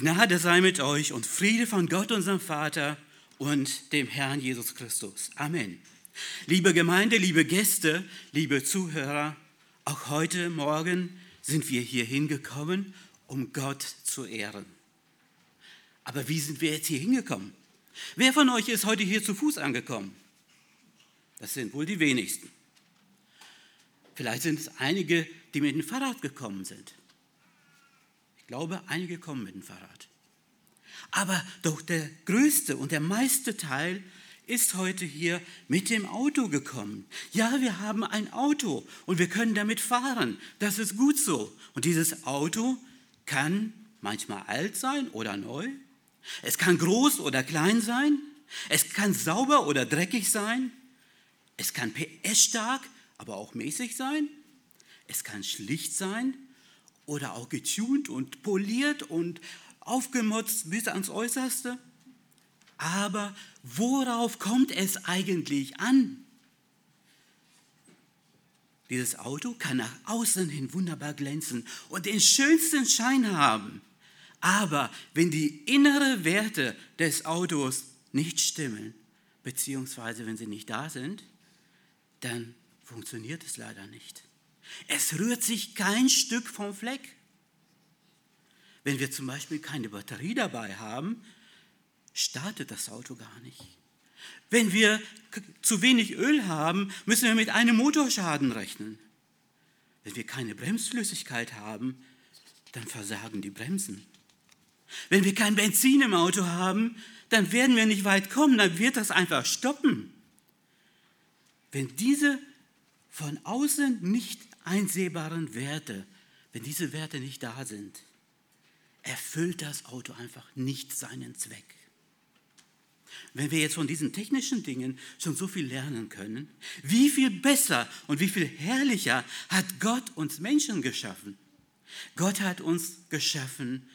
Gnade sei mit euch und Friede von Gott, unserem Vater und dem Herrn Jesus Christus. Amen. Liebe Gemeinde, liebe Gäste, liebe Zuhörer, auch heute Morgen sind wir hier hingekommen, um Gott zu ehren. Aber wie sind wir jetzt hier hingekommen? Wer von euch ist heute hier zu Fuß angekommen? Das sind wohl die wenigsten. Vielleicht sind es einige, die mit dem Fahrrad gekommen sind. Ich glaube, einige kommen mit dem Fahrrad. Aber doch der größte und der meiste Teil ist heute hier mit dem Auto gekommen. Ja, wir haben ein Auto und wir können damit fahren. Das ist gut so. Und dieses Auto kann manchmal alt sein oder neu. Es kann groß oder klein sein. Es kann sauber oder dreckig sein. Es kann PS-stark, aber auch mäßig sein. Es kann schlicht sein oder auch getunt und poliert und aufgemotzt bis ans Äußerste. Aber worauf kommt es eigentlich an? Dieses Auto kann nach außen hin wunderbar glänzen und den schönsten Schein haben. Aber wenn die inneren Werte des Autos nicht stimmen, beziehungsweise wenn sie nicht da sind, dann funktioniert es leider nicht. Es rührt sich kein Stück vom Fleck. Wenn wir zum Beispiel keine Batterie dabei haben, startet das Auto gar nicht. Wenn wir zu wenig Öl haben, müssen wir mit einem Motorschaden rechnen. Wenn wir keine Bremsflüssigkeit haben, dann versagen die Bremsen. Wenn wir kein Benzin im Auto haben, dann werden wir nicht weit kommen, dann wird das einfach stoppen. Wenn diese von außen nicht einsehbaren Werte, wenn diese Werte nicht da sind, erfüllt das Auto einfach nicht seinen Zweck. Wenn wir jetzt von diesen technischen Dingen schon so viel lernen können, wie viel besser und wie viel herrlicher hat Gott uns Menschen geschaffen? Gott hat uns geschaffen,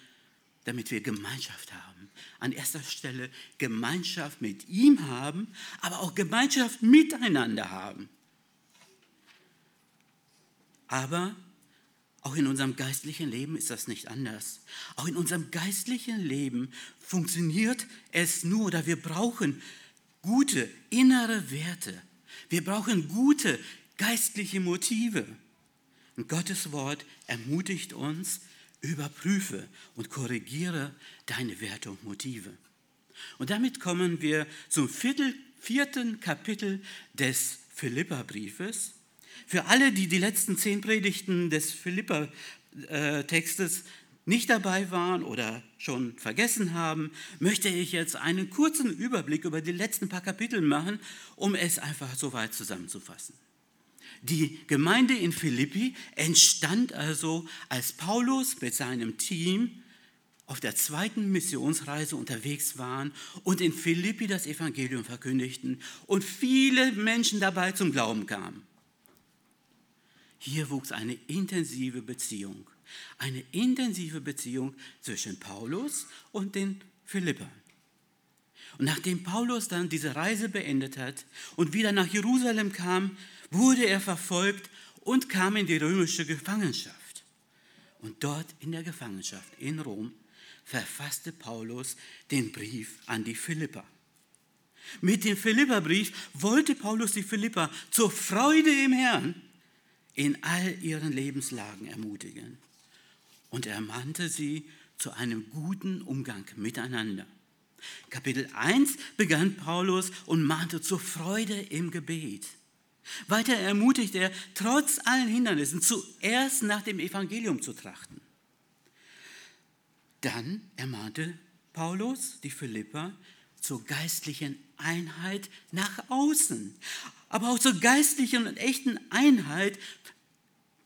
damit wir Gemeinschaft haben. An erster Stelle Gemeinschaft mit ihm haben, aber auch Gemeinschaft miteinander haben. Aber auch in unserem geistlichen Leben ist das nicht anders. Auch in unserem geistlichen Leben funktioniert es nur oder wir brauchen gute innere Werte. Wir brauchen gute geistliche Motive. Und Gottes Wort ermutigt uns, überprüfe und korrigiere deine Werte und Motive. Und damit kommen wir zum vierten Kapitel des Philipperbriefes. Für alle, die die letzten zehn Predigten des Philipper-Textes nicht dabei waren oder schon vergessen haben, möchte ich jetzt einen kurzen Überblick über die letzten paar Kapitel machen, um es einfach so weit zusammenzufassen. Die Gemeinde in Philippi entstand also, als Paulus mit seinem Team auf der zweiten Missionsreise unterwegs waren und in Philippi das Evangelium verkündigten und viele Menschen dabei zum Glauben kamen. Hier wuchs eine intensive Beziehung, eine intensive Beziehung zwischen Paulus und den Philippern. Und nachdem Paulus dann diese Reise beendet hat und wieder nach Jerusalem kam, wurde er verfolgt und kam in die römische Gefangenschaft. Und dort in der Gefangenschaft in Rom verfasste Paulus den Brief an die Philipper. Mit dem Philipperbrief wollte Paulus die Philipper zur Freude im Herrn in all ihren Lebenslagen ermutigen. Und er mahnte sie zu einem guten Umgang miteinander. Kapitel 1 begann Paulus und mahnte zur Freude im Gebet. Weiter ermutigt er, trotz allen Hindernissen zuerst nach dem Evangelium zu trachten. Dann ermahnte Paulus die Philipper zur geistlichen Einheit nach außen, aber auch zur geistlichen und echten Einheit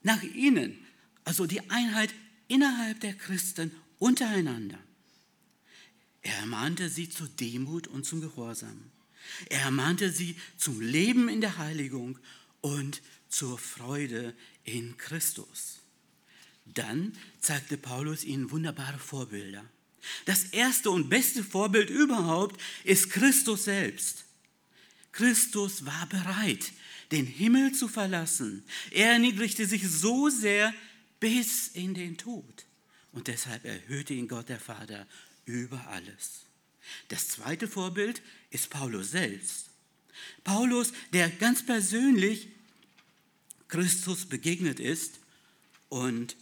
nach innen, also die Einheit innerhalb der Christen untereinander. Er ermahnte sie zur Demut und zum Gehorsam. Er ermahnte sie zum Leben in der Heiligung und zur Freude in Christus. Dann zeigte Paulus ihnen wunderbare Vorbilder. Das erste und beste Vorbild überhaupt ist Christus selbst. Christus war bereit, den Himmel zu verlassen. Er erniedrigte sich so sehr bis in den Tod. und deshalb erhöhte ihn Gott der Vater über alles. Das zweite Vorbild ist Paulus selbst. Paulus, der ganz persönlich Christus begegnet ist und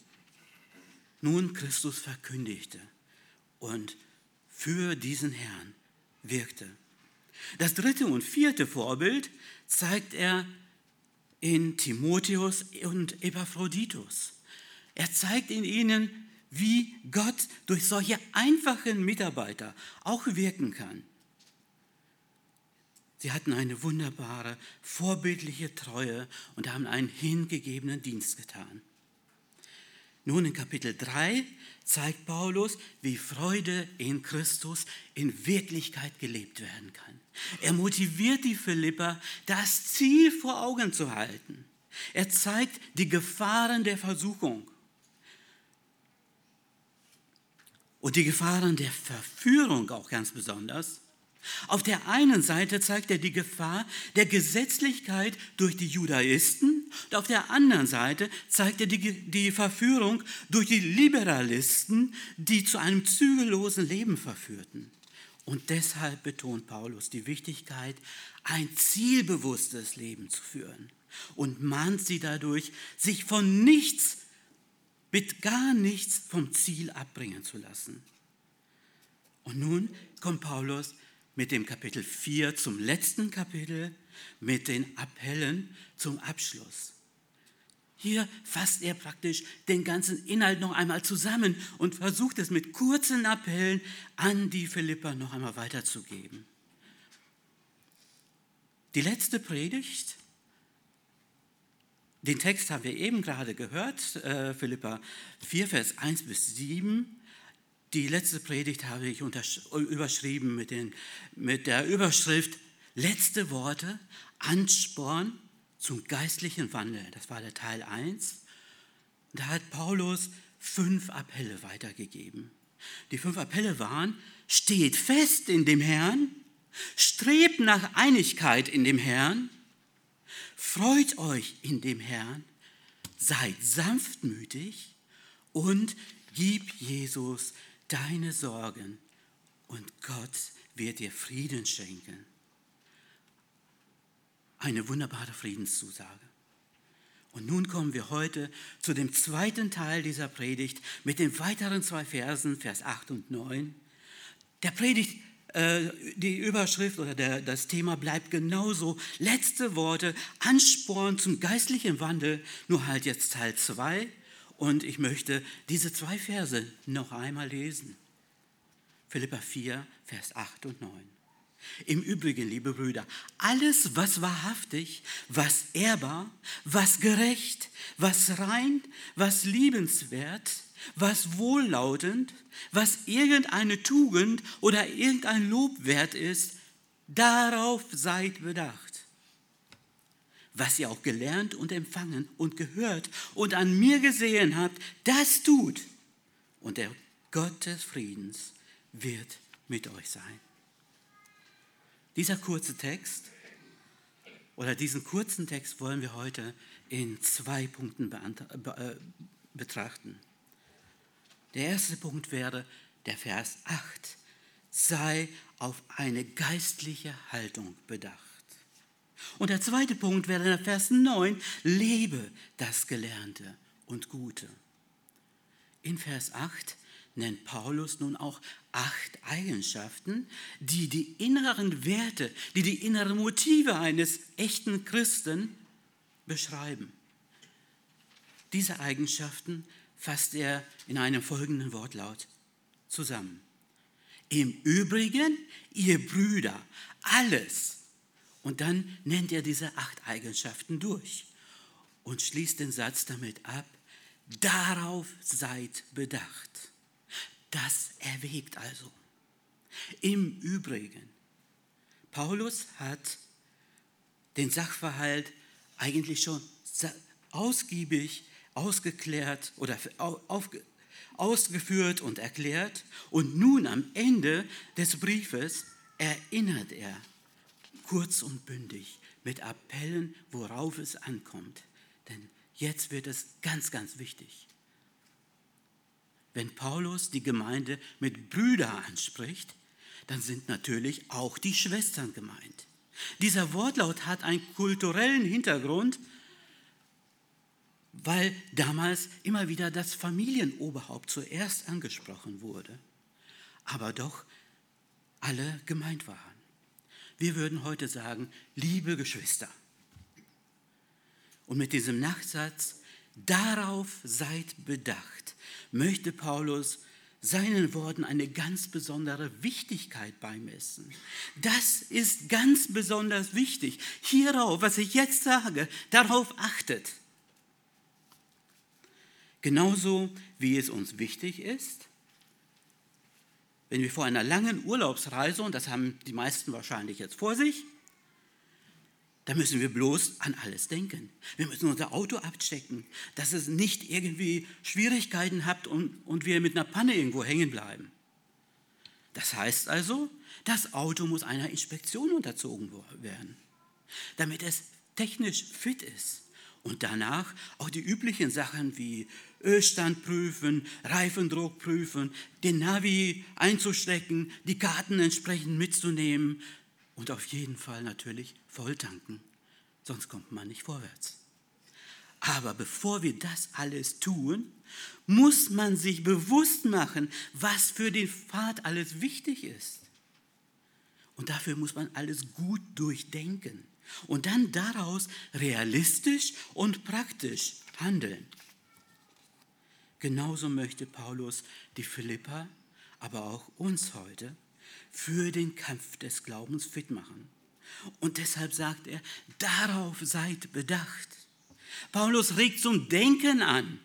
nun Christus verkündigte und für diesen Herrn wirkte. Das dritte und vierte Vorbild zeigt er in Timotheus und Epaphroditus. Er zeigt in ihnen, wie Gott durch solche einfachen Mitarbeiter auch wirken kann. Sie hatten eine wunderbare, vorbildliche Treue und haben einen hingegebenen Dienst getan. Nun in Kapitel 3 zeigt Paulus, wie Freude in Christus in Wirklichkeit gelebt werden kann. Er motiviert die Philipper, das Ziel vor Augen zu halten. Er zeigt die Gefahren der Versuchung und die Gefahren der Verführung auch ganz besonders. Auf der einen Seite zeigt er die Gefahr der Gesetzlichkeit durch die Judaisten und auf der anderen Seite zeigt er die, die Verführung durch die Liberalisten, die zu einem zügellosen Leben verführten. Und deshalb betont Paulus die Wichtigkeit, ein zielbewusstes Leben zu führen und mahnt sie dadurch, sich von nichts, mit gar nichts vom Ziel abbringen zu lassen. Und nun kommt Paulus mit dem Kapitel 4 zum letzten Kapitel, mit den Appellen zum Abschluss. Hier fasst er praktisch den ganzen Inhalt noch einmal zusammen und versucht es mit kurzen Appellen an die Philipper noch einmal weiterzugeben. Die letzte Predigt, den Text haben wir eben gerade gehört, äh, Philippa 4, Vers 1 bis 7. Die letzte Predigt habe ich überschrieben mit, den, mit der Überschrift Letzte Worte, Ansporn zum geistlichen Wandel. Das war der Teil 1. Da hat Paulus fünf Appelle weitergegeben. Die fünf Appelle waren, steht fest in dem Herrn, strebt nach Einigkeit in dem Herrn, freut euch in dem Herrn, seid sanftmütig und gib Jesus deine Sorgen und Gott wird dir Frieden schenken. Eine wunderbare Friedenszusage. Und nun kommen wir heute zu dem zweiten Teil dieser Predigt mit den weiteren zwei Versen, Vers 8 und 9. Der Predigt, äh, die Überschrift oder der, das Thema bleibt genauso. Letzte Worte, Ansporn zum geistlichen Wandel, nur halt jetzt Teil 2. Und ich möchte diese zwei Verse noch einmal lesen. Philippa 4, Vers 8 und 9. Im Übrigen, liebe Brüder, alles, was wahrhaftig, was ehrbar, was gerecht, was rein, was liebenswert, was wohllautend, was irgendeine Tugend oder irgendein Lob wert ist, darauf seid bedacht was ihr auch gelernt und empfangen und gehört und an mir gesehen habt, das tut. Und der Gott des Friedens wird mit euch sein. Dieser kurze Text oder diesen kurzen Text wollen wir heute in zwei Punkten äh, betrachten. Der erste Punkt wäre der Vers 8. Sei auf eine geistliche Haltung bedacht. Und der zweite Punkt wäre der Vers 9, lebe das Gelernte und Gute. In Vers 8 nennt Paulus nun auch acht Eigenschaften, die die inneren Werte, die die inneren Motive eines echten Christen beschreiben. Diese Eigenschaften fasst er in einem folgenden Wortlaut zusammen. Im Übrigen, ihr Brüder, alles, und dann nennt er diese acht Eigenschaften durch und schließt den Satz damit ab, darauf seid bedacht. Das erwägt also. Im Übrigen, Paulus hat den Sachverhalt eigentlich schon ausgiebig ausgeklärt oder ausgeführt und erklärt. Und nun am Ende des Briefes erinnert er kurz und bündig mit Appellen, worauf es ankommt. Denn jetzt wird es ganz, ganz wichtig. wenn Paulus die Gemeinde mit Brüder anspricht, dann sind natürlich auch die Schwestern gemeint. Dieser Wortlaut hat einen kulturellen Hintergrund, weil damals immer wieder das Familienoberhaupt zuerst angesprochen wurde, aber doch alle gemeint waren. Wir würden heute sagen, liebe Geschwister. Und mit diesem Nachsatz, darauf seid bedacht, möchte Paulus seinen Worten eine ganz besondere Wichtigkeit beimessen. Das ist ganz besonders wichtig. Hierauf, was ich jetzt sage, darauf achtet. Genauso wie es uns wichtig ist, wenn wir vor einer langen Urlaubsreise, und das haben die meisten wahrscheinlich jetzt vor sich, da müssen wir bloß an alles denken. Wir müssen unser Auto abchecken, dass es nicht irgendwie Schwierigkeiten hat und, und wir mit einer Panne irgendwo hängen bleiben. Das heißt also, das Auto muss einer Inspektion unterzogen werden, damit es technisch fit ist. Und danach auch die üblichen Sachen wie Ölstand prüfen, Reifendruck prüfen, den Navi einzustecken, die Karten entsprechend mitzunehmen und auf jeden Fall natürlich volltanken, sonst kommt man nicht vorwärts. Aber bevor wir das alles tun, muss man sich bewusst machen, was für den Pfad alles wichtig ist. Und dafür muss man alles gut durchdenken und dann daraus realistisch und praktisch handeln. Genauso möchte Paulus die Philippa, aber auch uns heute für den Kampf des Glaubens fit machen. Und deshalb sagt er, darauf seid bedacht. Paulus regt zum Denken an.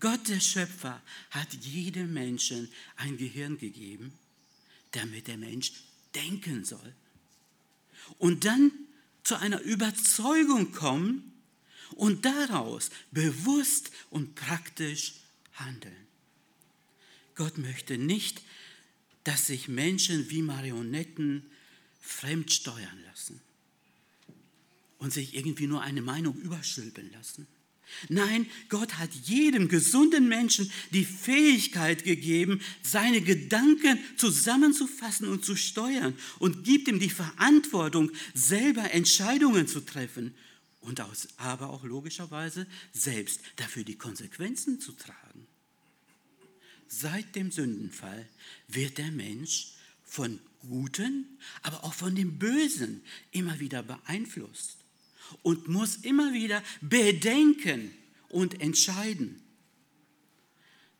Gott der Schöpfer hat jedem Menschen ein Gehirn gegeben, damit der Mensch denken soll. Und dann zu einer Überzeugung kommen, und daraus bewusst und praktisch handeln. Gott möchte nicht, dass sich Menschen wie Marionetten fremd steuern lassen und sich irgendwie nur eine Meinung überstülpen lassen. Nein, Gott hat jedem gesunden Menschen die Fähigkeit gegeben, seine Gedanken zusammenzufassen und zu steuern und gibt ihm die Verantwortung, selber Entscheidungen zu treffen und aus, aber auch logischerweise selbst dafür die Konsequenzen zu tragen. Seit dem Sündenfall wird der Mensch von Guten, aber auch von dem Bösen immer wieder beeinflusst und muss immer wieder bedenken und entscheiden.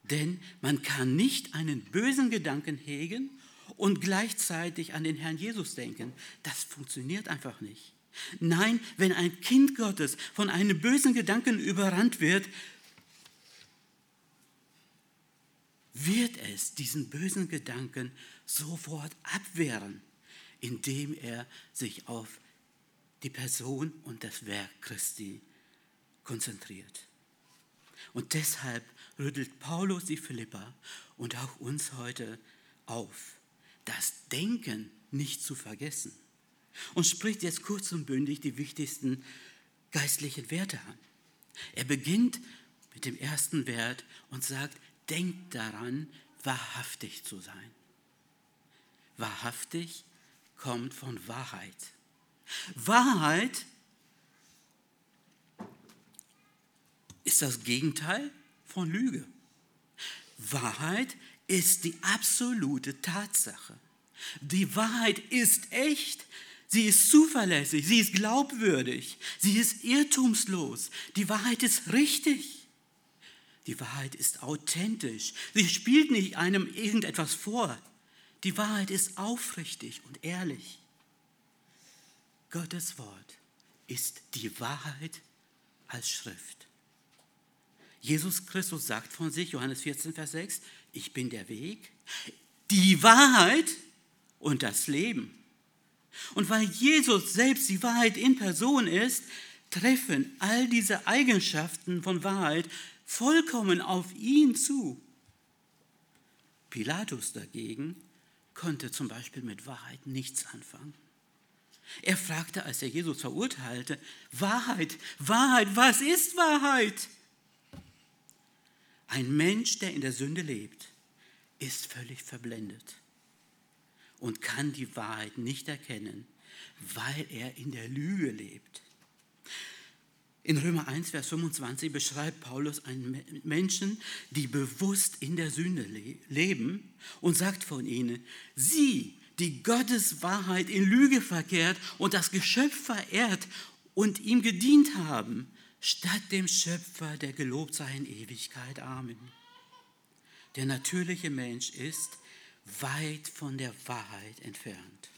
Denn man kann nicht einen bösen Gedanken hegen und gleichzeitig an den Herrn Jesus denken. Das funktioniert einfach nicht. Nein, wenn ein Kind Gottes von einem bösen Gedanken überrannt wird, wird es diesen bösen Gedanken sofort abwehren, indem er sich auf die Person und das Werk Christi konzentriert. Und deshalb rüttelt Paulus die Philippa und auch uns heute auf, das Denken nicht zu vergessen und spricht jetzt kurz und bündig die wichtigsten geistlichen Werte an. Er beginnt mit dem ersten Wert und sagt, denkt daran, wahrhaftig zu sein. Wahrhaftig kommt von Wahrheit. Wahrheit ist das Gegenteil von Lüge. Wahrheit ist die absolute Tatsache. Die Wahrheit ist echt. Sie ist zuverlässig, sie ist glaubwürdig, sie ist irrtumslos. Die Wahrheit ist richtig. Die Wahrheit ist authentisch. Sie spielt nicht einem irgendetwas vor. Die Wahrheit ist aufrichtig und ehrlich. Gottes Wort ist die Wahrheit als Schrift. Jesus Christus sagt von sich, Johannes 14, Vers 6, ich bin der Weg, die Wahrheit und das Leben. Und weil Jesus selbst die Wahrheit in Person ist, treffen all diese Eigenschaften von Wahrheit vollkommen auf ihn zu. Pilatus dagegen konnte zum Beispiel mit Wahrheit nichts anfangen. Er fragte, als er Jesus verurteilte, Wahrheit, Wahrheit, was ist Wahrheit? Ein Mensch, der in der Sünde lebt, ist völlig verblendet und kann die Wahrheit nicht erkennen, weil er in der Lüge lebt. In Römer 1, Vers 25 beschreibt Paulus einen Menschen, die bewusst in der Sünde leben und sagt von ihnen, sie, die Gottes Wahrheit in Lüge verkehrt und das Geschöpf verehrt und ihm gedient haben, statt dem Schöpfer, der gelobt sei in Ewigkeit. Amen. Der natürliche Mensch ist weit von der Wahrheit entfernt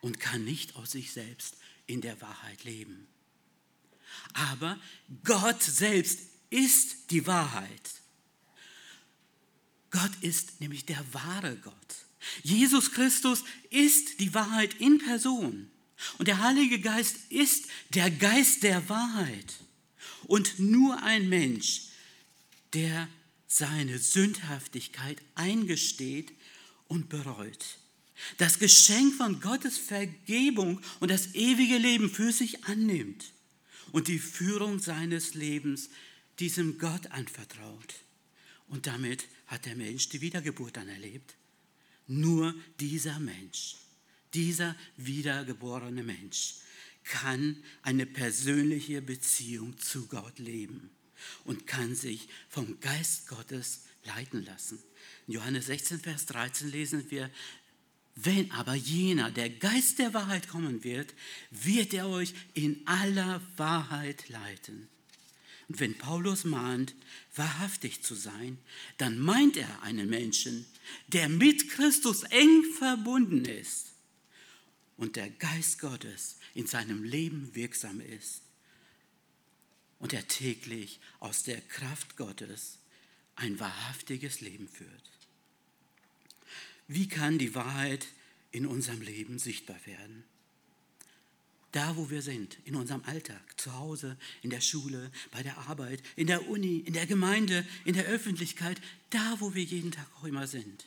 und kann nicht aus sich selbst in der Wahrheit leben. Aber Gott selbst ist die Wahrheit. Gott ist nämlich der wahre Gott. Jesus Christus ist die Wahrheit in Person. Und der Heilige Geist ist der Geist der Wahrheit. Und nur ein Mensch, der seine Sündhaftigkeit eingesteht und bereut, das Geschenk von Gottes Vergebung und das ewige Leben für sich annimmt und die Führung seines Lebens diesem Gott anvertraut. Und damit hat der Mensch die Wiedergeburt dann erlebt. Nur dieser Mensch, dieser wiedergeborene Mensch kann eine persönliche Beziehung zu Gott leben und kann sich vom Geist Gottes leiten lassen. In Johannes 16, Vers 13 lesen wir, wenn aber jener, der Geist der Wahrheit kommen wird, wird er euch in aller Wahrheit leiten. Und wenn Paulus mahnt, wahrhaftig zu sein, dann meint er einen Menschen, der mit Christus eng verbunden ist und der Geist Gottes in seinem Leben wirksam ist und er täglich aus der Kraft Gottes ein wahrhaftiges Leben führt. Wie kann die Wahrheit in unserem Leben sichtbar werden? Da, wo wir sind, in unserem Alltag, zu Hause, in der Schule, bei der Arbeit, in der Uni, in der Gemeinde, in der Öffentlichkeit, da, wo wir jeden Tag auch immer sind.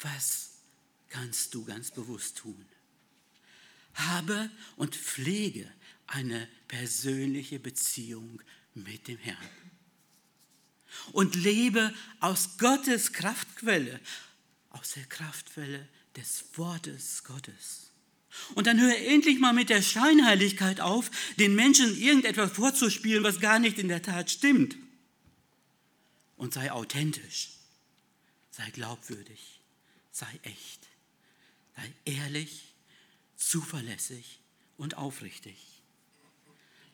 Was kannst du ganz bewusst tun? Habe und pflege eine persönliche Beziehung mit dem Herrn. Und lebe aus Gottes Kraftquelle, aus der Kraftquelle des Wortes Gottes. Und dann höre endlich mal mit der Scheinheiligkeit auf, den Menschen irgendetwas vorzuspielen, was gar nicht in der Tat stimmt. Und sei authentisch, sei glaubwürdig, sei echt, sei ehrlich, zuverlässig und aufrichtig.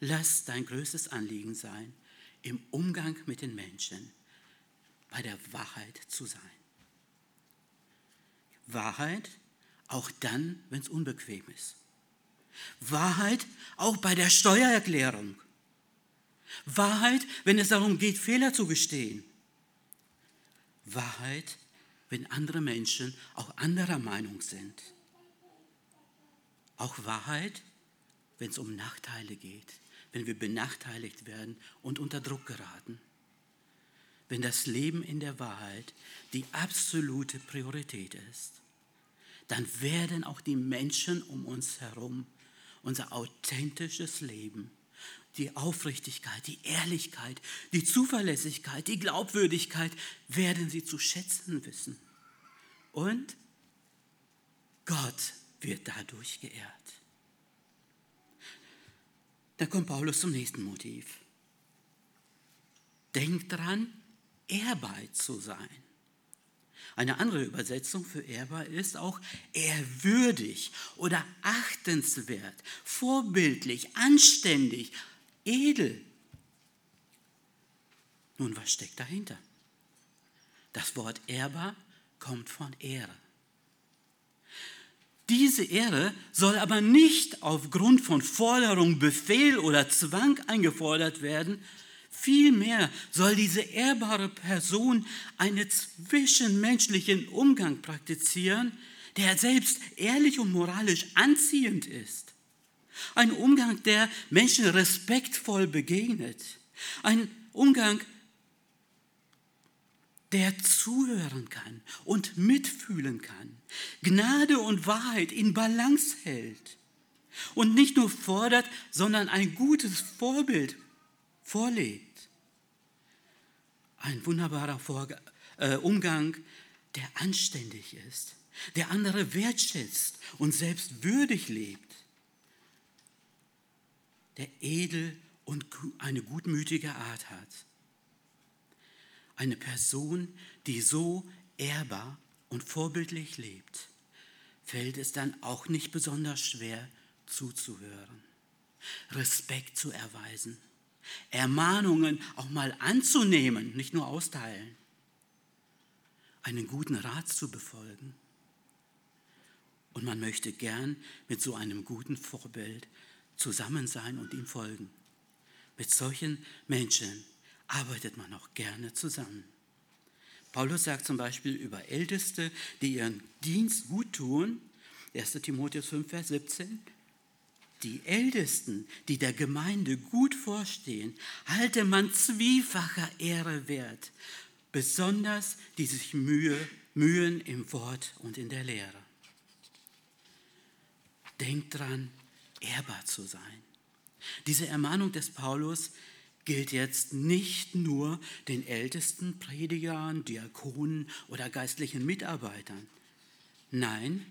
Lass dein größtes Anliegen sein, im Umgang mit den Menschen bei der Wahrheit zu sein. Wahrheit auch dann, wenn es unbequem ist. Wahrheit auch bei der Steuererklärung. Wahrheit, wenn es darum geht, Fehler zu gestehen. Wahrheit, wenn andere Menschen auch anderer Meinung sind. Auch Wahrheit, wenn es um Nachteile geht, wenn wir benachteiligt werden und unter Druck geraten. Wenn das Leben in der Wahrheit die absolute Priorität ist dann werden auch die Menschen um uns herum unser authentisches Leben, die Aufrichtigkeit, die Ehrlichkeit, die Zuverlässigkeit, die Glaubwürdigkeit, werden sie zu schätzen wissen. Und Gott wird dadurch geehrt. Dann kommt Paulus zum nächsten Motiv. Denkt dran, ehrbar zu sein. Eine andere Übersetzung für ehrbar ist auch ehrwürdig oder achtenswert, vorbildlich, anständig, edel. Nun, was steckt dahinter? Das Wort ehrbar kommt von Ehre. Diese Ehre soll aber nicht aufgrund von Forderung, Befehl oder Zwang eingefordert werden, Vielmehr soll diese ehrbare Person einen zwischenmenschlichen Umgang praktizieren, der selbst ehrlich und moralisch anziehend ist. Ein Umgang, der Menschen respektvoll begegnet. Ein Umgang, der zuhören kann und mitfühlen kann. Gnade und Wahrheit in Balance hält. Und nicht nur fordert, sondern ein gutes Vorbild vorlebt. ein wunderbarer äh, Umgang, der anständig ist, der andere wertschätzt und selbst würdig lebt, der edel und eine gutmütige Art hat. Eine Person, die so ehrbar und vorbildlich lebt, fällt es dann auch nicht besonders schwer zuzuhören, Respekt zu erweisen, Ermahnungen auch mal anzunehmen, nicht nur austeilen, einen guten Rat zu befolgen. Und man möchte gern mit so einem guten Vorbild zusammen sein und ihm folgen. Mit solchen Menschen arbeitet man auch gerne zusammen. Paulus sagt zum Beispiel über Älteste, die ihren Dienst gut tun, 1 Timotheus 5, Vers 17, die Ältesten, die der Gemeinde gut vorstehen, halte man zwiefacher Ehre wert, besonders die sich Mühe, mühen im Wort und in der Lehre. Denkt dran, ehrbar zu sein. Diese Ermahnung des Paulus gilt jetzt nicht nur den ältesten Predigern, Diakonen oder geistlichen Mitarbeitern. Nein,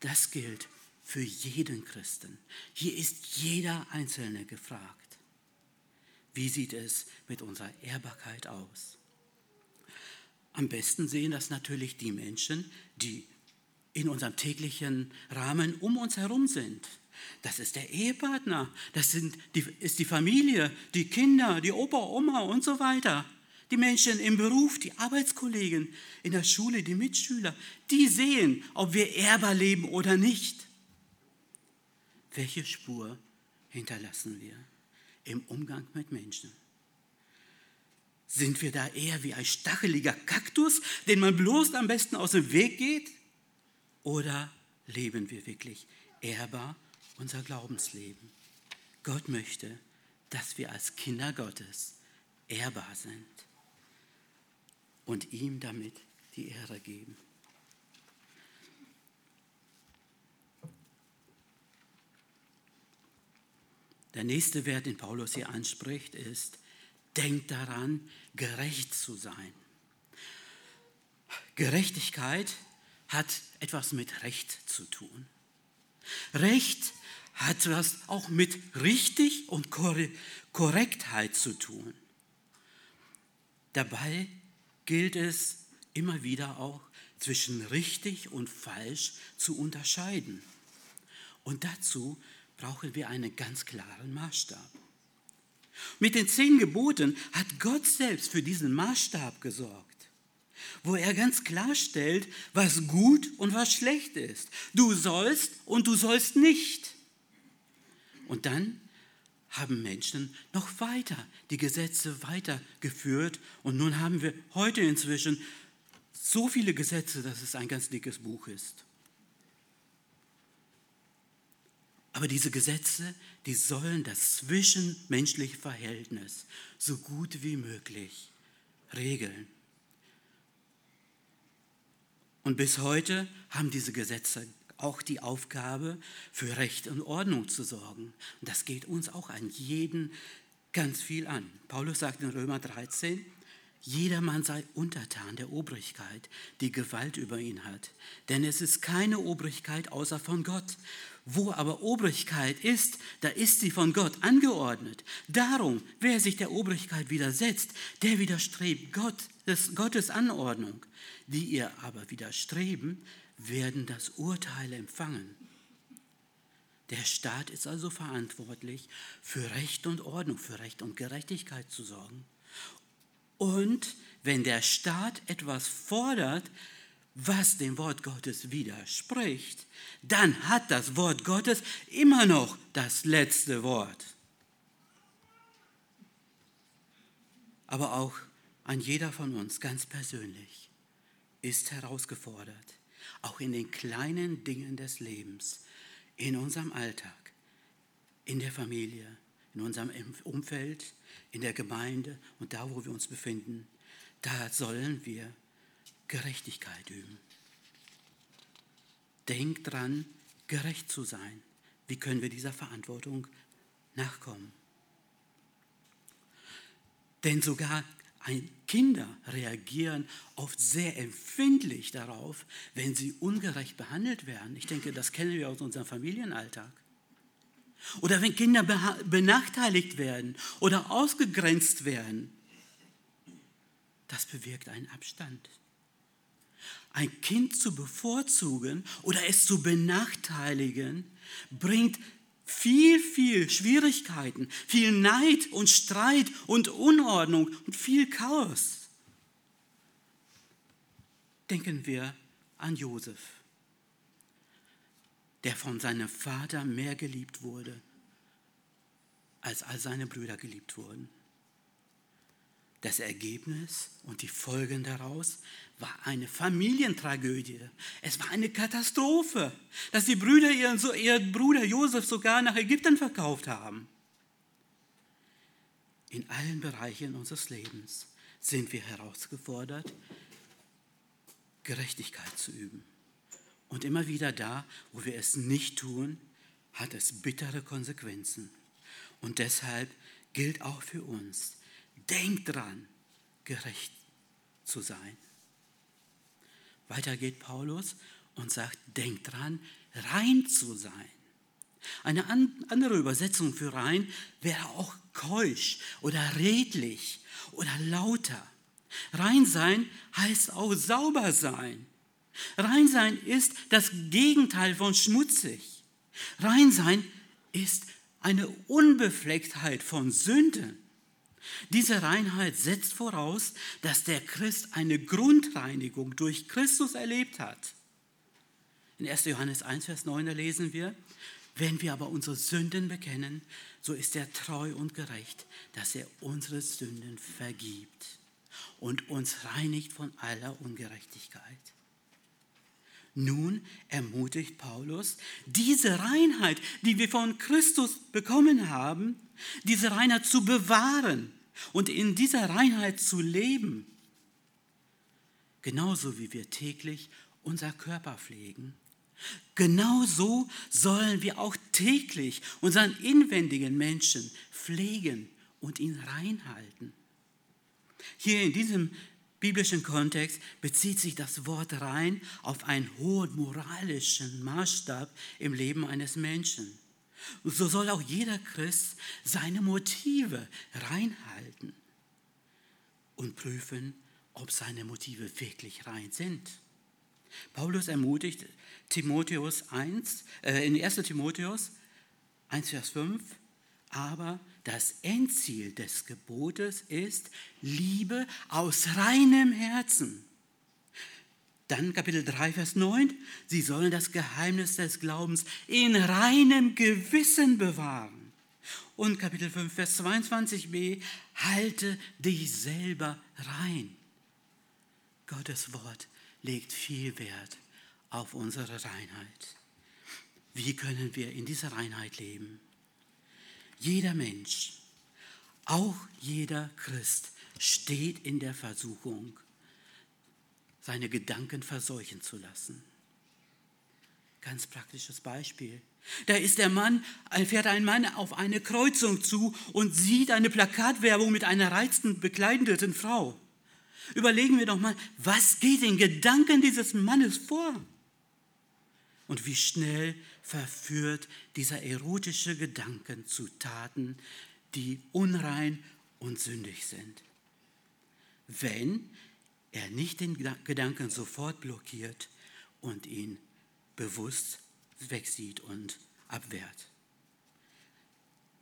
das gilt für jeden Christen. Hier ist jeder Einzelne gefragt. Wie sieht es mit unserer Ehrbarkeit aus? Am besten sehen das natürlich die Menschen, die in unserem täglichen Rahmen um uns herum sind. Das ist der Ehepartner, das sind die, ist die Familie, die Kinder, die Opa, Oma und so weiter. Die Menschen im Beruf, die Arbeitskollegen, in der Schule, die Mitschüler, die sehen, ob wir ehrbar leben oder nicht. Welche Spur hinterlassen wir im Umgang mit Menschen? Sind wir da eher wie ein stacheliger Kaktus, den man bloß am besten aus dem Weg geht? Oder leben wir wirklich ehrbar unser Glaubensleben. Gott möchte, dass wir als Kinder Gottes ehrbar sind und ihm damit die Ehre geben. Der nächste Wert, den Paulus hier anspricht, ist, denkt daran, gerecht zu sein. Gerechtigkeit hat etwas mit Recht zu tun. Recht hat das auch mit richtig und Korrektheit zu tun. Dabei gilt es immer wieder auch zwischen richtig und falsch zu unterscheiden. Und dazu brauchen wir einen ganz klaren Maßstab. Mit den zehn Geboten hat Gott selbst für diesen Maßstab gesorgt wo er ganz klar stellt, was gut und was schlecht ist. Du sollst und du sollst nicht. Und dann haben Menschen noch weiter die Gesetze weitergeführt und nun haben wir heute inzwischen so viele Gesetze, dass es ein ganz dickes Buch ist. Aber diese Gesetze, die sollen das zwischenmenschliche Verhältnis so gut wie möglich regeln. Und bis heute haben diese Gesetze auch die Aufgabe, für Recht und Ordnung zu sorgen. Und das geht uns auch an jeden ganz viel an. Paulus sagt in Römer 13, Jedermann sei untertan der Obrigkeit, die Gewalt über ihn hat. Denn es ist keine Obrigkeit außer von Gott. Wo aber Obrigkeit ist, da ist sie von Gott angeordnet. Darum, wer sich der Obrigkeit widersetzt, der widerstrebt Gott, Gottes Anordnung. Die ihr aber widerstreben, werden das Urteil empfangen. Der Staat ist also verantwortlich, für Recht und Ordnung, für Recht und Gerechtigkeit zu sorgen. Und wenn der Staat etwas fordert, was dem Wort Gottes widerspricht, dann hat das Wort Gottes immer noch das letzte Wort. Aber auch an jeder von uns ganz persönlich ist herausgefordert, auch in den kleinen Dingen des Lebens, in unserem Alltag, in der Familie, in unserem Umfeld, in der Gemeinde und da, wo wir uns befinden, da sollen wir Gerechtigkeit üben. Denkt dran, gerecht zu sein. Wie können wir dieser Verantwortung nachkommen? Denn sogar Kinder reagieren oft sehr empfindlich darauf, wenn sie ungerecht behandelt werden. Ich denke, das kennen wir aus unserem Familienalltag. Oder wenn Kinder benachteiligt werden oder ausgegrenzt werden. Das bewirkt einen Abstand. Ein Kind zu bevorzugen oder es zu benachteiligen, bringt viel, viel Schwierigkeiten, viel Neid und Streit und Unordnung und viel Chaos. Denken wir an Josef, der von seinem Vater mehr geliebt wurde, als all seine Brüder geliebt wurden. Das Ergebnis und die Folgen daraus war eine Familientragödie. Es war eine Katastrophe, dass die Brüder ihren, ihren Bruder Josef sogar nach Ägypten verkauft haben. In allen Bereichen unseres Lebens sind wir herausgefordert, Gerechtigkeit zu üben. Und immer wieder da, wo wir es nicht tun, hat es bittere Konsequenzen. Und deshalb gilt auch für uns, Denkt dran, gerecht zu sein. Weiter geht Paulus und sagt, denkt dran, rein zu sein. Eine andere Übersetzung für rein wäre auch keusch oder redlich oder lauter. Rein sein heißt auch sauber sein. Rein sein ist das Gegenteil von schmutzig. Rein sein ist eine Unbeflecktheit von Sünden. Diese Reinheit setzt voraus, dass der Christ eine Grundreinigung durch Christus erlebt hat. In 1. Johannes 1, Vers 9 lesen wir, wenn wir aber unsere Sünden bekennen, so ist er treu und gerecht, dass er unsere Sünden vergibt und uns reinigt von aller Ungerechtigkeit. Nun ermutigt Paulus, diese Reinheit, die wir von Christus bekommen haben, diese Reinheit zu bewahren und in dieser Reinheit zu leben. Genauso wie wir täglich unser Körper pflegen. Genauso sollen wir auch täglich unseren inwendigen Menschen pflegen und ihn reinhalten. Hier in diesem biblischen Kontext bezieht sich das Wort rein auf einen hohen moralischen Maßstab im Leben eines Menschen. So soll auch jeder Christ seine Motive reinhalten und prüfen, ob seine Motive wirklich rein sind. Paulus ermutigt Timotheus 1, äh, in 1. Timotheus 1, Vers 5, aber das Endziel des Gebotes ist Liebe aus reinem Herzen. Dann Kapitel 3, Vers 9, sie sollen das Geheimnis des Glaubens in reinem Gewissen bewahren. Und Kapitel 5, Vers 22b, halte dich selber rein. Gottes Wort legt viel Wert auf unsere Reinheit. Wie können wir in dieser Reinheit leben? Jeder Mensch, auch jeder Christ, steht in der Versuchung, seine Gedanken verseuchen zu lassen. Ganz praktisches Beispiel. Da ist der Mann, fährt ein Mann auf eine Kreuzung zu und sieht eine Plakatwerbung mit einer reizend bekleideten Frau. Überlegen wir doch mal, was geht in Gedanken dieses Mannes vor? Und wie schnell verführt dieser erotische Gedanken zu Taten, die unrein und sündig sind. Wenn er nicht den Gedanken sofort blockiert und ihn bewusst wegsieht und abwehrt.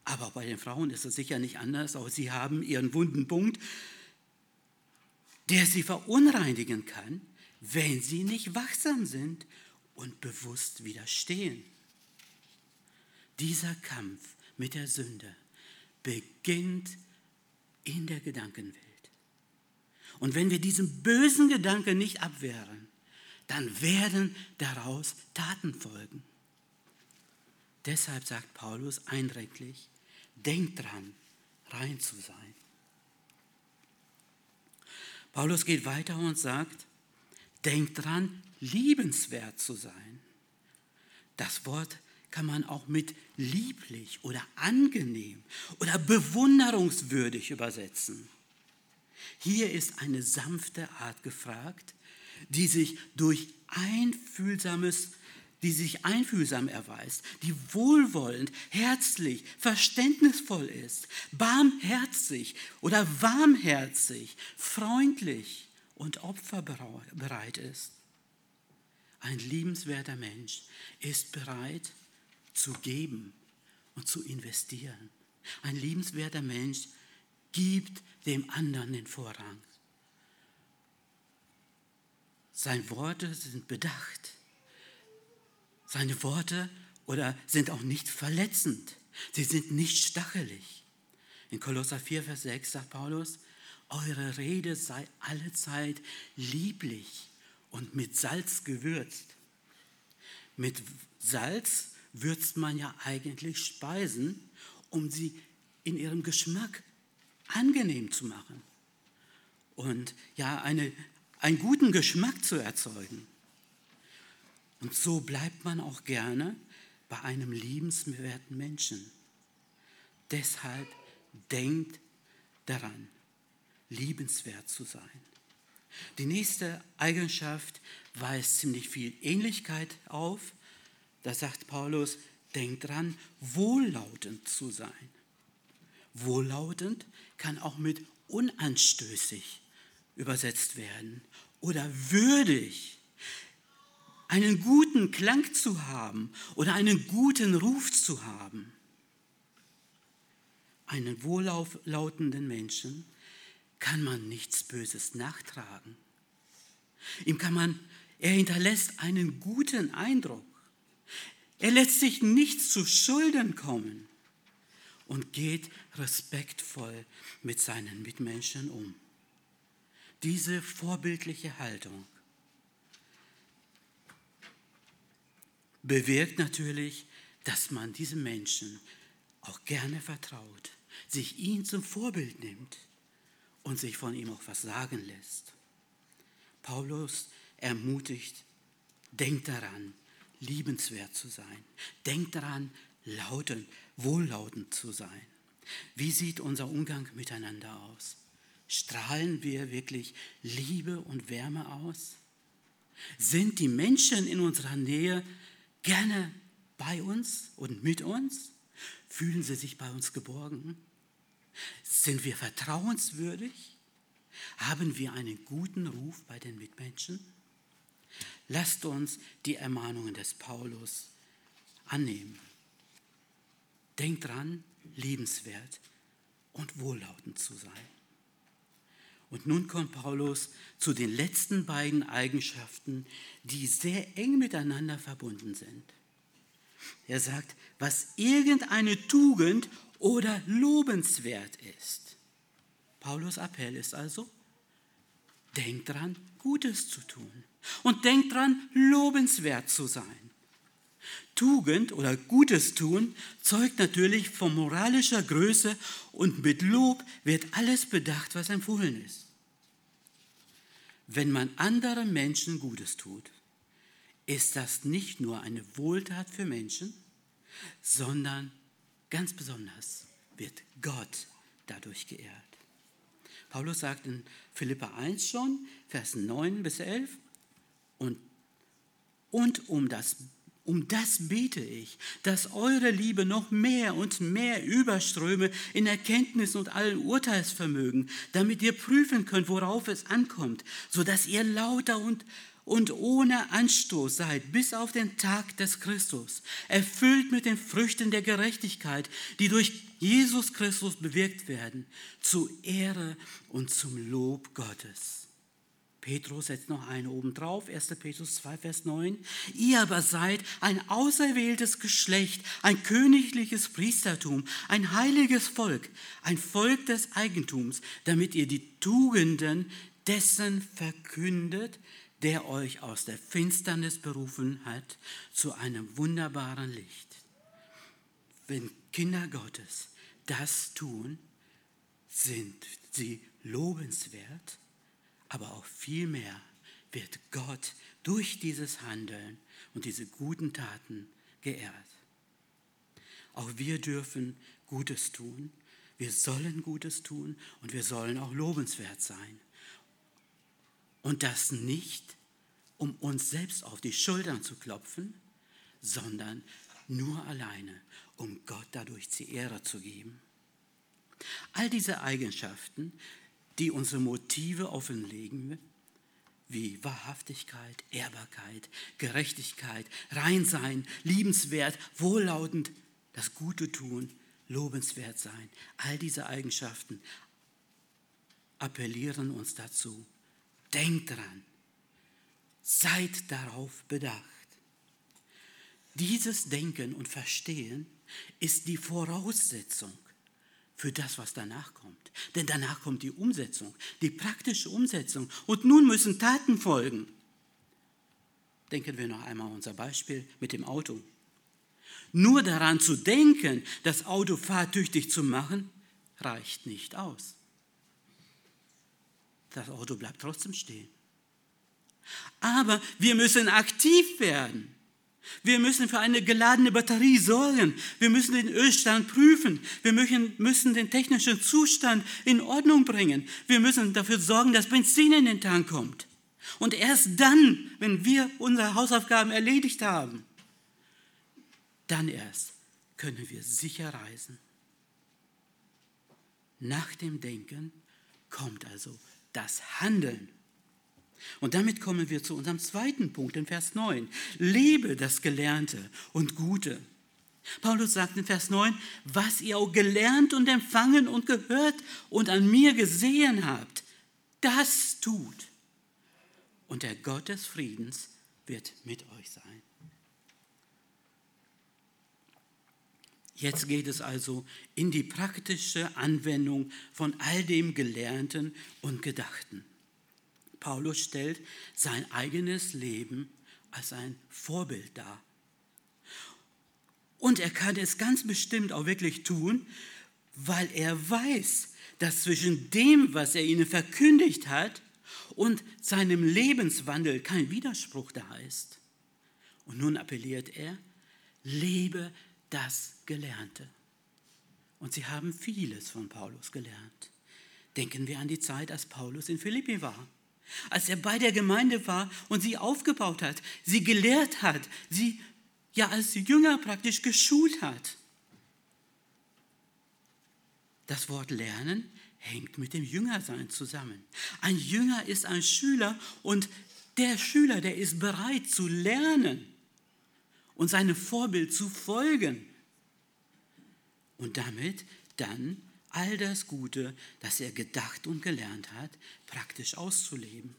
Aber bei den Frauen ist es sicher nicht anders. Auch sie haben ihren wunden Punkt, der sie verunreinigen kann, wenn sie nicht wachsam sind und bewusst widerstehen. Dieser Kampf mit der Sünde beginnt in der Gedankenwelt. Und wenn wir diesen bösen Gedanken nicht abwehren, dann werden daraus Taten folgen. Deshalb sagt Paulus eindringlich, denkt dran, rein zu sein. Paulus geht weiter und sagt, denkt dran, liebenswert zu sein. Das Wort kann man auch mit lieblich oder angenehm oder bewunderungswürdig übersetzen. Hier ist eine sanfte Art gefragt, die sich durch einfühlsames die sich einfühlsam erweist, die wohlwollend, herzlich, verständnisvoll ist, barmherzig oder warmherzig, freundlich und opferbereit ist. Ein liebenswerter Mensch ist bereit zu geben und zu investieren. Ein liebenswerter Mensch gibt dem anderen den Vorrang. Seine Worte sind bedacht. Seine Worte oder sind auch nicht verletzend. Sie sind nicht stachelig. In Kolosser 4, Vers 6 sagt Paulus, eure Rede sei allezeit lieblich und mit Salz gewürzt. Mit Salz würzt man ja eigentlich Speisen, um sie in ihrem Geschmack angenehm zu machen und ja eine, einen guten Geschmack zu erzeugen. Und so bleibt man auch gerne bei einem liebenswerten Menschen. Deshalb denkt daran, liebenswert zu sein. Die nächste Eigenschaft weist ziemlich viel Ähnlichkeit auf. Da sagt Paulus, denkt daran, wohllautend zu sein. Wohllautend kann auch mit unanstößig übersetzt werden oder würdig einen guten Klang zu haben oder einen guten Ruf zu haben. Einen wohllautenden Menschen kann man nichts Böses nachtragen. Ihm kann man, er hinterlässt einen guten Eindruck. Er lässt sich nichts zu Schulden kommen und geht respektvoll mit seinen Mitmenschen um. Diese vorbildliche Haltung bewirkt natürlich, dass man diesem Menschen auch gerne vertraut, sich ihn zum Vorbild nimmt und sich von ihm auch was sagen lässt. Paulus ermutigt, denkt daran, liebenswert zu sein. Denkt daran, lautend, wohllautend zu sein. Wie sieht unser Umgang miteinander aus? Strahlen wir wirklich Liebe und Wärme aus? Sind die Menschen in unserer Nähe gerne bei uns und mit uns? Fühlen sie sich bei uns geborgen? Sind wir vertrauenswürdig? Haben wir einen guten Ruf bei den Mitmenschen? Lasst uns die Ermahnungen des Paulus annehmen. Denkt dran, liebenswert und wohllautend zu sein. Und nun kommt Paulus zu den letzten beiden Eigenschaften, die sehr eng miteinander verbunden sind. Er sagt, was irgendeine Tugend oder lobenswert ist. Paulus Appell ist also, denkt dran, Gutes zu tun und denkt dran, lobenswert zu sein. Tugend oder Gutes tun zeugt natürlich von moralischer Größe und mit Lob wird alles bedacht, was empfohlen ist. Wenn man anderen Menschen Gutes tut, ist das nicht nur eine Wohltat für Menschen, sondern ganz besonders wird Gott dadurch geehrt. Paulus sagt in Philippa 1 schon, Vers 9 bis 11, und, und um das um das bete ich, dass eure Liebe noch mehr und mehr überströme in Erkenntnis und allen Urteilsvermögen, damit ihr prüfen könnt, worauf es ankommt, so dass ihr lauter und, und ohne Anstoß seid bis auf den Tag des Christus, erfüllt mit den Früchten der Gerechtigkeit, die durch Jesus Christus bewirkt werden, zu Ehre und zum Lob Gottes. Petrus setzt noch eine oben drauf, 1. Petrus 2, Vers 9. Ihr aber seid ein auserwähltes Geschlecht, ein königliches Priestertum, ein heiliges Volk, ein Volk des Eigentums, damit ihr die Tugenden dessen verkündet, der euch aus der Finsternis berufen hat, zu einem wunderbaren Licht. Wenn Kinder Gottes das tun, sind sie lobenswert aber auch vielmehr wird Gott durch dieses Handeln und diese guten Taten geehrt. Auch wir dürfen Gutes tun, Wir sollen Gutes tun und wir sollen auch lobenswert sein. Und das nicht, um uns selbst auf die Schultern zu klopfen, sondern nur alleine, um Gott dadurch die Ehre zu geben. All diese Eigenschaften, die unsere Motive offenlegen, wie Wahrhaftigkeit, Ehrbarkeit, Gerechtigkeit, Reinsein, liebenswert, wohllautend, das Gute tun, lobenswert sein. All diese Eigenschaften appellieren uns dazu. Denkt dran, seid darauf bedacht. Dieses Denken und Verstehen ist die Voraussetzung für das, was danach kommt. Denn danach kommt die Umsetzung, die praktische Umsetzung. Und nun müssen Taten folgen. Denken wir noch einmal unser Beispiel mit dem Auto. Nur daran zu denken, das Auto fahrtüchtig zu machen, reicht nicht aus. Das Auto bleibt trotzdem stehen. Aber wir müssen aktiv werden. Wir müssen für eine geladene Batterie sorgen. Wir müssen den Ölstand prüfen. Wir müssen den technischen Zustand in Ordnung bringen. Wir müssen dafür sorgen, dass Benzin in den Tank kommt. Und erst dann, wenn wir unsere Hausaufgaben erledigt haben, dann erst können wir sicher reisen. Nach dem Denken kommt also das Handeln. Und damit kommen wir zu unserem zweiten Punkt in Vers 9. Lebe das Gelernte und Gute. Paulus sagt in Vers 9, was ihr auch gelernt und empfangen und gehört und an mir gesehen habt, das tut. Und der Gott des Friedens wird mit euch sein. Jetzt geht es also in die praktische Anwendung von all dem Gelernten und Gedachten. Paulus stellt sein eigenes Leben als ein Vorbild dar. Und er kann es ganz bestimmt auch wirklich tun, weil er weiß, dass zwischen dem, was er ihnen verkündigt hat, und seinem Lebenswandel kein Widerspruch da ist. Und nun appelliert er, lebe das Gelernte. Und sie haben vieles von Paulus gelernt. Denken wir an die Zeit, als Paulus in Philippi war als er bei der Gemeinde war und sie aufgebaut hat, sie gelehrt hat, sie ja als Jünger praktisch geschult hat. Das Wort lernen hängt mit dem Jüngersein zusammen. Ein Jünger ist ein Schüler und der Schüler, der ist bereit zu lernen und seinem Vorbild zu folgen und damit dann all das Gute, das er gedacht und gelernt hat, praktisch auszuleben.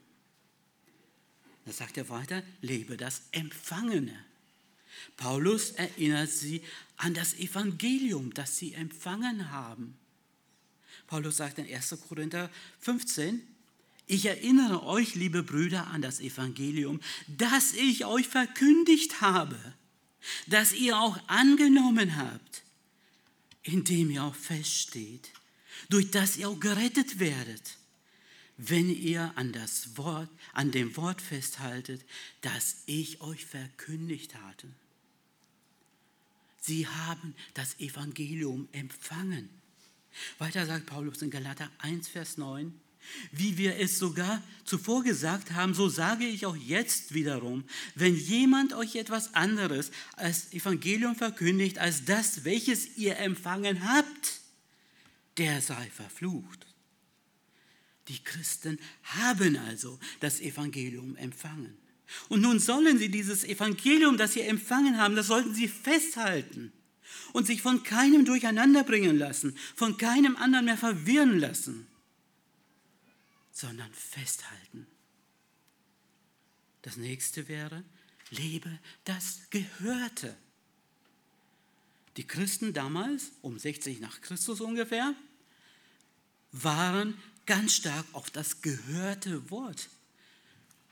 Da sagt er weiter, lebe das Empfangene. Paulus erinnert sie an das Evangelium, das sie empfangen haben. Paulus sagt in 1. Korinther 15, ich erinnere euch, liebe Brüder, an das Evangelium, das ich euch verkündigt habe, das ihr auch angenommen habt in dem ihr auch feststeht, durch das ihr auch gerettet werdet, wenn ihr an das Wort, an dem Wort festhaltet, das ich euch verkündigt hatte. Sie haben das Evangelium empfangen. Weiter sagt Paulus in Galater 1, Vers 9, wie wir es sogar zuvor gesagt haben, so sage ich auch jetzt wiederum, wenn jemand euch etwas anderes als Evangelium verkündigt, als das, welches ihr empfangen habt, der sei verflucht. Die Christen haben also das Evangelium empfangen. Und nun sollen sie dieses Evangelium, das sie empfangen haben, das sollten sie festhalten und sich von keinem durcheinander bringen lassen, von keinem anderen mehr verwirren lassen sondern festhalten. Das nächste wäre, lebe das Gehörte. Die Christen damals, um 60 nach Christus ungefähr, waren ganz stark auf das gehörte Wort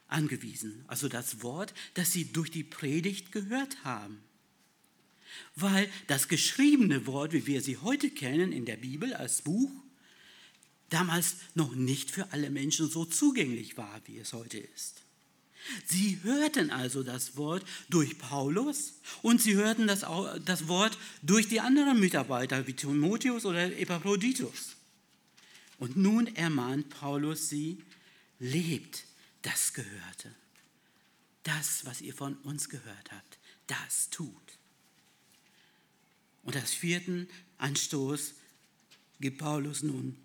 angewiesen. Also das Wort, das sie durch die Predigt gehört haben. Weil das geschriebene Wort, wie wir sie heute kennen in der Bibel als Buch, damals noch nicht für alle Menschen so zugänglich war, wie es heute ist. Sie hörten also das Wort durch Paulus und sie hörten das, das Wort durch die anderen Mitarbeiter wie Timotheus oder Epaphroditus. Und nun ermahnt Paulus sie, lebt das Gehörte. Das, was ihr von uns gehört habt, das tut. Und als vierten Anstoß gibt Paulus nun,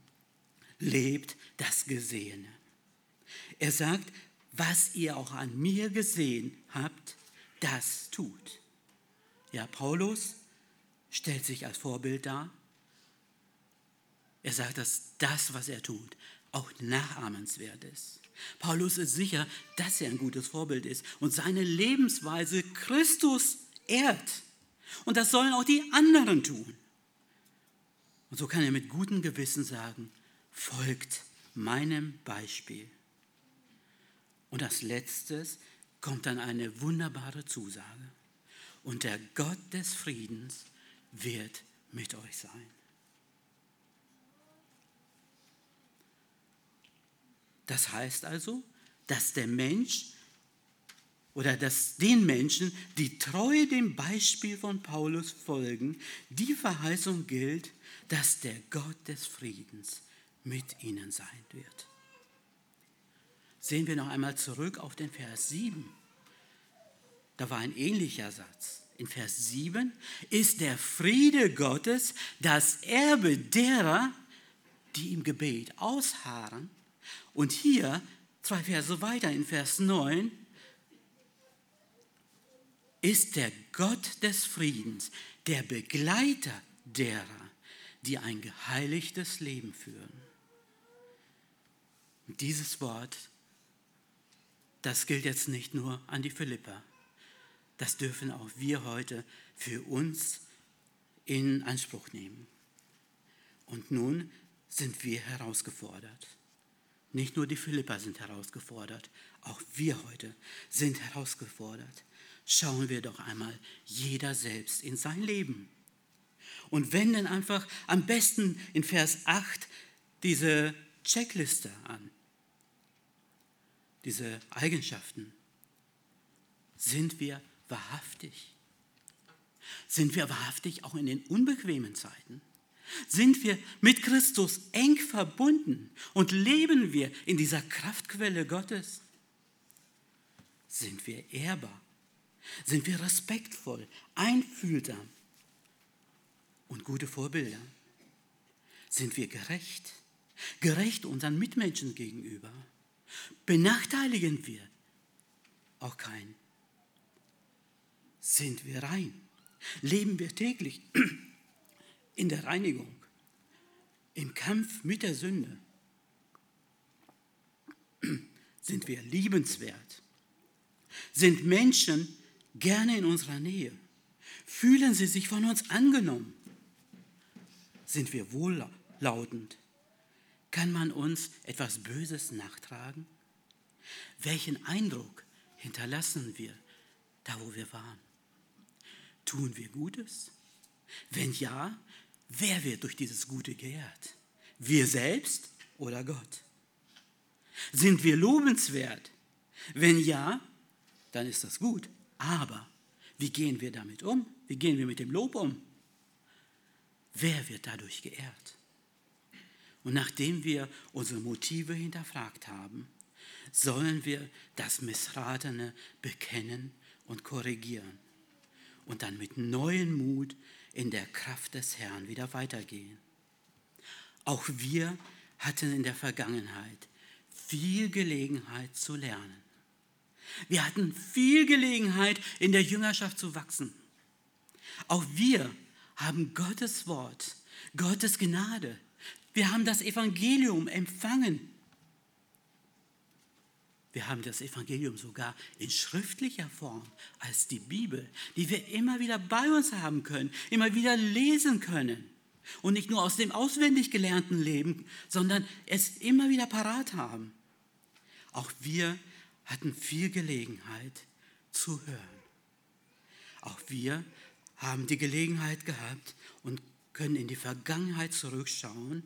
lebt das Gesehene. Er sagt, was ihr auch an mir gesehen habt, das tut. Ja, Paulus stellt sich als Vorbild dar. Er sagt, dass das, was er tut, auch nachahmenswert ist. Paulus ist sicher, dass er ein gutes Vorbild ist und seine Lebensweise Christus ehrt. Und das sollen auch die anderen tun. Und so kann er mit gutem Gewissen sagen, folgt meinem Beispiel. Und als letztes kommt dann eine wunderbare Zusage. Und der Gott des Friedens wird mit euch sein. Das heißt also, dass der Mensch oder dass den Menschen, die treu dem Beispiel von Paulus folgen, die Verheißung gilt, dass der Gott des Friedens mit ihnen sein wird sehen wir noch einmal zurück auf den Vers 7. Da war ein ähnlicher Satz. In Vers 7 ist der Friede Gottes das Erbe derer, die im Gebet ausharren. Und hier, zwei Verse weiter in Vers 9, ist der Gott des Friedens der Begleiter derer, die ein geheiligtes Leben führen. Dieses Wort das gilt jetzt nicht nur an die Philipper. Das dürfen auch wir heute für uns in Anspruch nehmen. Und nun sind wir herausgefordert. Nicht nur die Philipper sind herausgefordert, auch wir heute sind herausgefordert. Schauen wir doch einmal jeder selbst in sein Leben und wenden einfach am besten in Vers 8 diese Checkliste an diese Eigenschaften, sind wir wahrhaftig? Sind wir wahrhaftig auch in den unbequemen Zeiten? Sind wir mit Christus eng verbunden und leben wir in dieser Kraftquelle Gottes? Sind wir ehrbar? Sind wir respektvoll, einfühlsam und gute Vorbilder? Sind wir gerecht? Gerecht unseren Mitmenschen gegenüber? Benachteiligen wir auch keinen. Sind wir rein? Leben wir täglich in der Reinigung, im Kampf mit der Sünde? Sind wir liebenswert? Sind Menschen gerne in unserer Nähe? Fühlen sie sich von uns angenommen? Sind wir wohllautend? Kann man uns etwas Böses nachtragen? Welchen Eindruck hinterlassen wir da, wo wir waren? Tun wir Gutes? Wenn ja, wer wird durch dieses Gute geehrt? Wir selbst oder Gott? Sind wir lobenswert? Wenn ja, dann ist das gut. Aber wie gehen wir damit um? Wie gehen wir mit dem Lob um? Wer wird dadurch geehrt? Und nachdem wir unsere Motive hinterfragt haben, sollen wir das Missratene bekennen und korrigieren und dann mit neuem Mut in der Kraft des Herrn wieder weitergehen. Auch wir hatten in der Vergangenheit viel Gelegenheit zu lernen. Wir hatten viel Gelegenheit, in der Jüngerschaft zu wachsen. Auch wir haben Gottes Wort, Gottes Gnade, wir haben das Evangelium empfangen. Wir haben das Evangelium sogar in schriftlicher Form als die Bibel, die wir immer wieder bei uns haben können, immer wieder lesen können. Und nicht nur aus dem auswendig gelernten Leben, sondern es immer wieder parat haben. Auch wir hatten viel Gelegenheit zu hören. Auch wir haben die Gelegenheit gehabt und können in die Vergangenheit zurückschauen,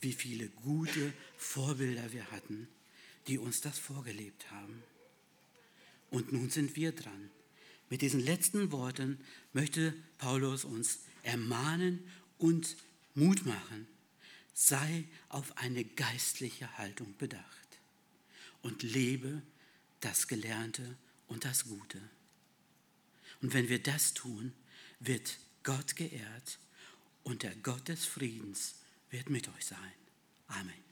wie viele gute Vorbilder wir hatten, die uns das vorgelebt haben. Und nun sind wir dran. Mit diesen letzten Worten möchte Paulus uns ermahnen und Mut machen. Sei auf eine geistliche Haltung bedacht und lebe das Gelernte und das Gute. Und wenn wir das tun, wird Gott geehrt und der Gott des Friedens wird mit euch sein. Amen.